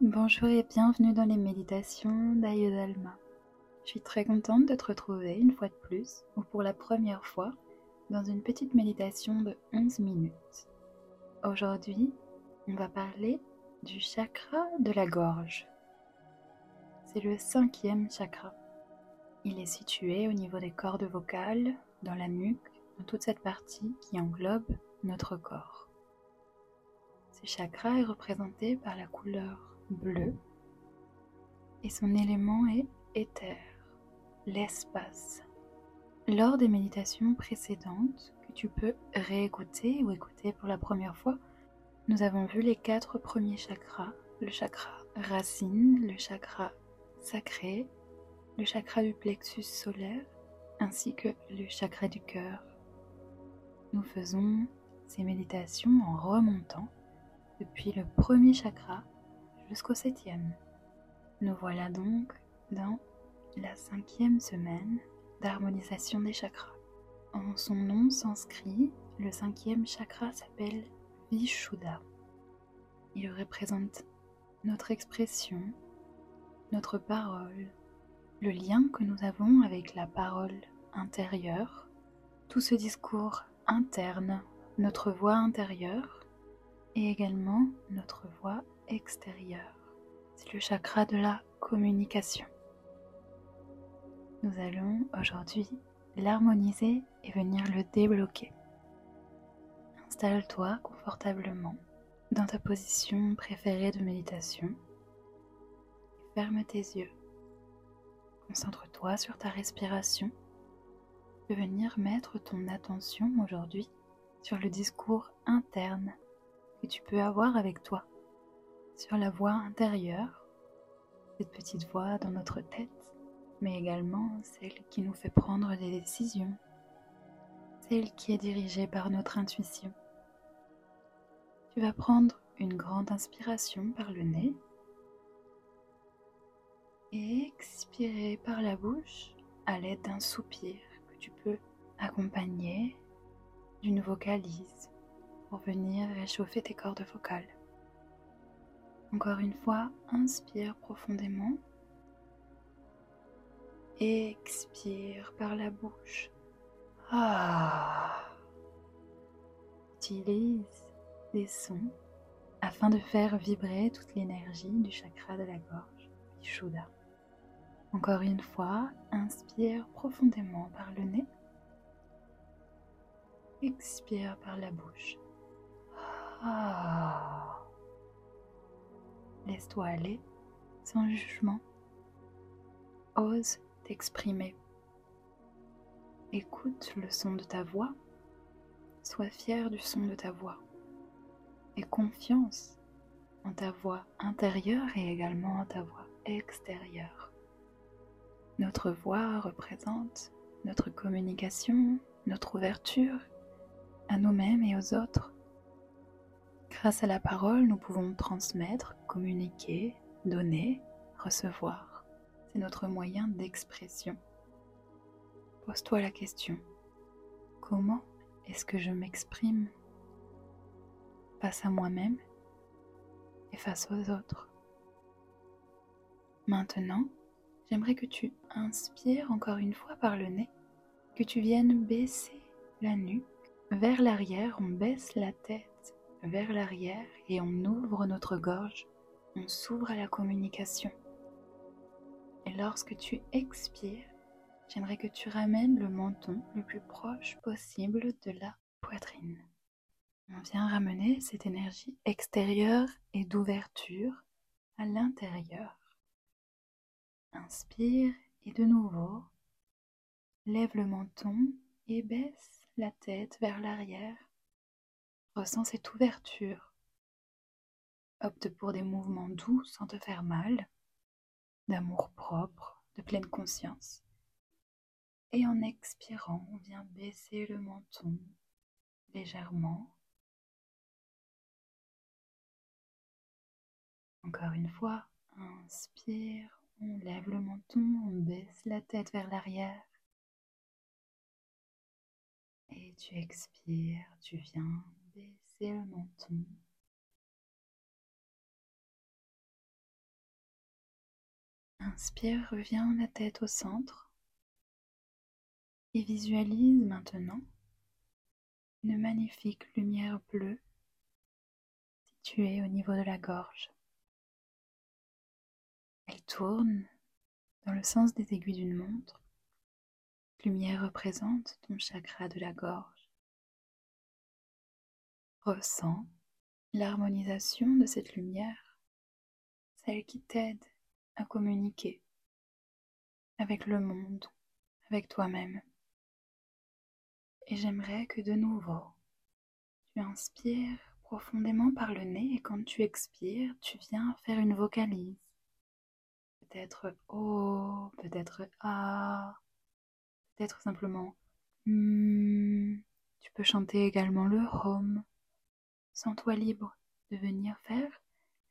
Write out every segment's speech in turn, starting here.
Bonjour et bienvenue dans les méditations d'Ayodalma. Je suis très contente de te retrouver une fois de plus, ou pour la première fois, dans une petite méditation de 11 minutes. Aujourd'hui, on va parler du chakra de la gorge. C'est le cinquième chakra. Il est situé au niveau des cordes vocales, dans la nuque, dans toute cette partie qui englobe notre corps. Ce chakra est représenté par la couleur bleu et son élément est éther, l'espace. Lors des méditations précédentes que tu peux réécouter ou écouter pour la première fois, nous avons vu les quatre premiers chakras, le chakra racine, le chakra sacré, le chakra du plexus solaire ainsi que le chakra du cœur. Nous faisons ces méditations en remontant depuis le premier chakra jusqu'au septième. Nous voilà donc dans la cinquième semaine d'harmonisation des chakras. En son nom sanskrit, le cinquième chakra s'appelle Vishuddha. Il représente notre expression, notre parole, le lien que nous avons avec la parole intérieure, tout ce discours interne, notre voix intérieure et également notre voix extérieur. C'est le chakra de la communication. Nous allons aujourd'hui l'harmoniser et venir le débloquer. Installe-toi confortablement dans ta position préférée de méditation et ferme tes yeux. Concentre-toi sur ta respiration et venir mettre ton attention aujourd'hui sur le discours interne que tu peux avoir avec toi sur la voix intérieure, cette petite voix dans notre tête, mais également celle qui nous fait prendre des décisions, celle qui est dirigée par notre intuition. Tu vas prendre une grande inspiration par le nez et expirer par la bouche à l'aide d'un soupir que tu peux accompagner d'une vocalise pour venir réchauffer tes cordes vocales. Encore une fois, inspire profondément. Expire par la bouche. Ah. Utilise des sons afin de faire vibrer toute l'énergie du chakra de la gorge, Vishuddha. Encore une fois, inspire profondément par le nez. Expire par la bouche. Laisse-toi aller sans jugement. Ose t'exprimer. Écoute le son de ta voix. Sois fier du son de ta voix. Et confiance en ta voix intérieure et également en ta voix extérieure. Notre voix représente notre communication, notre ouverture à nous-mêmes et aux autres. Grâce à la parole, nous pouvons transmettre, communiquer, donner, recevoir. C'est notre moyen d'expression. Pose-toi la question. Comment est-ce que je m'exprime face à moi-même et face aux autres? Maintenant, j'aimerais que tu inspires encore une fois par le nez, que tu viennes baisser la nuque vers l'arrière, on baisse la tête vers l'arrière et on ouvre notre gorge, on s'ouvre à la communication. Et lorsque tu expires, j'aimerais que tu ramènes le menton le plus proche possible de la poitrine. On vient ramener cette énergie extérieure et d'ouverture à l'intérieur. Inspire et de nouveau, lève le menton et baisse la tête vers l'arrière Ressens cette ouverture. Opte pour des mouvements doux sans te faire mal, d'amour propre, de pleine conscience. Et en expirant, on vient baisser le menton légèrement. Encore une fois, inspire, on lève le menton, on baisse la tête vers l'arrière. Et tu expires, tu viens baisser le menton. Inspire, reviens la tête au centre et visualise maintenant une magnifique lumière bleue située au niveau de la gorge. Elle tourne dans le sens des aiguilles d'une montre. lumière représente ton chakra de la gorge. Ressens l'harmonisation de cette lumière, celle qui t'aide à communiquer avec le monde, avec toi-même. Et j'aimerais que de nouveau, tu inspires profondément par le nez et quand tu expires, tu viens faire une vocalise. Peut-être O, peut-être A, peut-être simplement hmm. Tu peux chanter également le home. Sens-toi libre de venir faire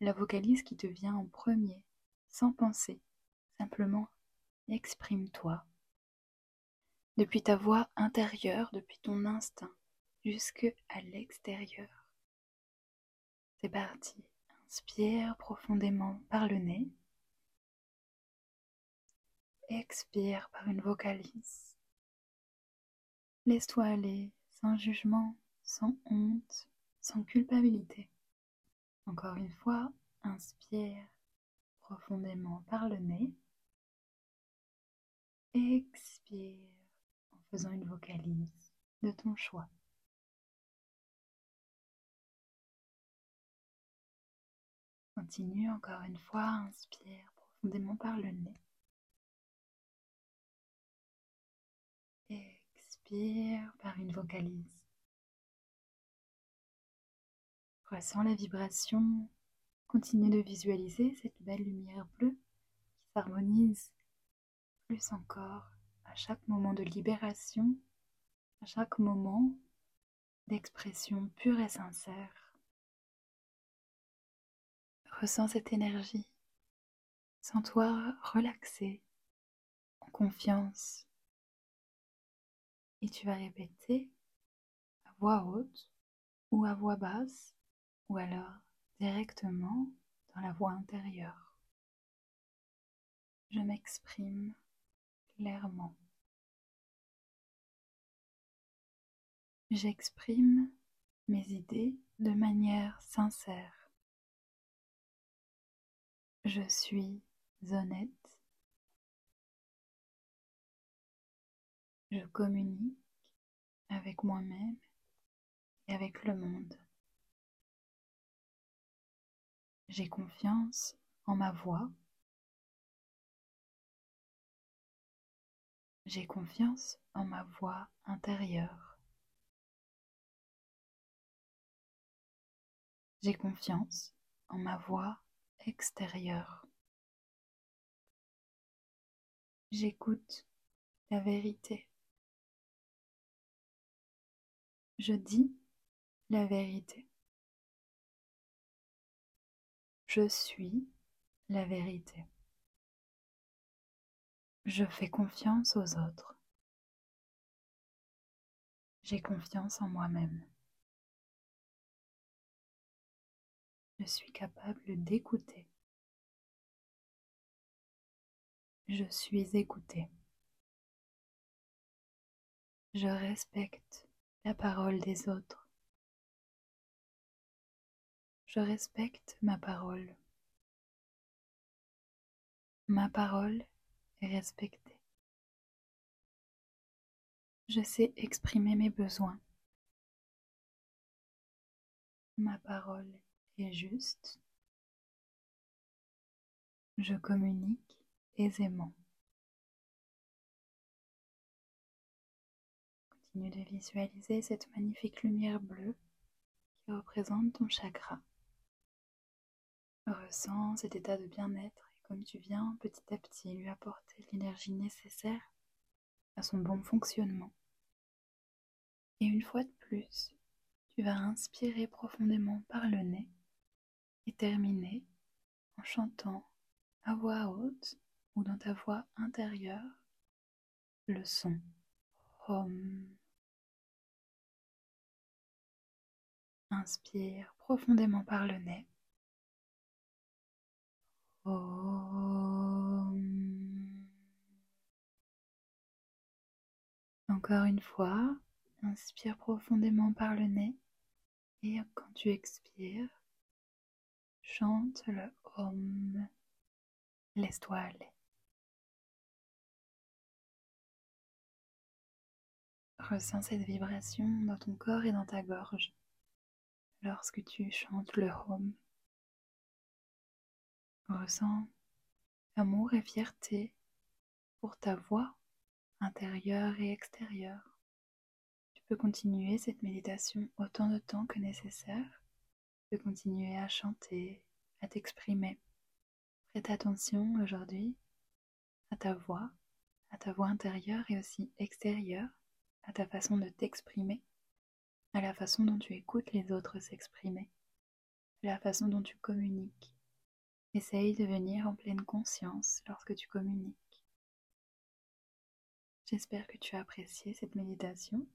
la vocalise qui te vient en premier, sans penser. Simplement, exprime-toi depuis ta voix intérieure, depuis ton instinct, jusque à l'extérieur. C'est parti. Inspire profondément par le nez. Expire par une vocalise. Laisse-toi aller sans jugement, sans honte, sans culpabilité. Encore une fois, inspire profondément par le nez. Expire faisant une vocalise de ton choix. Continue encore une fois, inspire profondément par le nez. Expire par une vocalise. Ressens la vibration. Continue de visualiser cette belle lumière bleue qui s'harmonise plus encore à chaque moment de libération, à chaque moment d'expression pure et sincère. Ressens cette énergie. Sens-toi relaxé, en confiance. Et tu vas répéter à voix haute ou à voix basse ou alors directement dans la voix intérieure. Je m'exprime clairement. J'exprime mes idées de manière sincère. Je suis honnête. Je communique avec moi-même et avec le monde. J'ai confiance en ma voix J'ai confiance en ma voix intérieure. J'ai confiance en ma voix extérieure. J'écoute la vérité. Je dis la vérité. Je suis la vérité. Je fais confiance aux autres. J'ai confiance en moi-même. Je suis capable d'écouter. Je suis écouté. Je respecte la parole des autres. Je respecte ma parole. Ma parole respecter. Je sais exprimer mes besoins. Ma parole est juste. Je communique aisément. Continue de visualiser cette magnifique lumière bleue qui représente ton chakra. Ressens cet état de bien-être comme tu viens petit à petit lui apporter l'énergie nécessaire à son bon fonctionnement. Et une fois de plus, tu vas inspirer profondément par le nez et terminer en chantant à voix haute ou dans ta voix intérieure le son Home. Inspire profondément par le nez. Hum. Encore une fois, inspire profondément par le nez et quand tu expires, chante le Om. Laisse-toi aller. Ressens cette vibration dans ton corps et dans ta gorge lorsque tu chantes le Om. Ressens amour et fierté pour ta voix intérieure et extérieure. Tu peux continuer cette méditation autant de temps que nécessaire. Tu peux continuer à chanter, à t'exprimer. Prête attention aujourd'hui à ta voix, à ta voix intérieure et aussi extérieure, à ta façon de t'exprimer, à la façon dont tu écoutes les autres s'exprimer, à la façon dont tu communiques. Essaye de venir en pleine conscience lorsque tu communiques. J'espère que tu as apprécié cette méditation.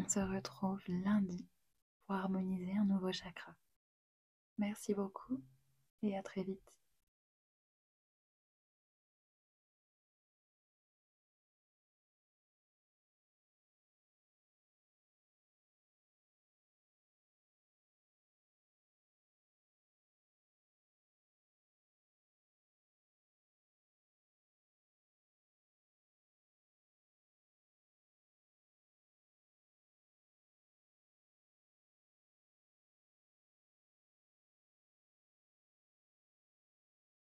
On se retrouve lundi pour harmoniser un nouveau chakra. Merci beaucoup et à très vite.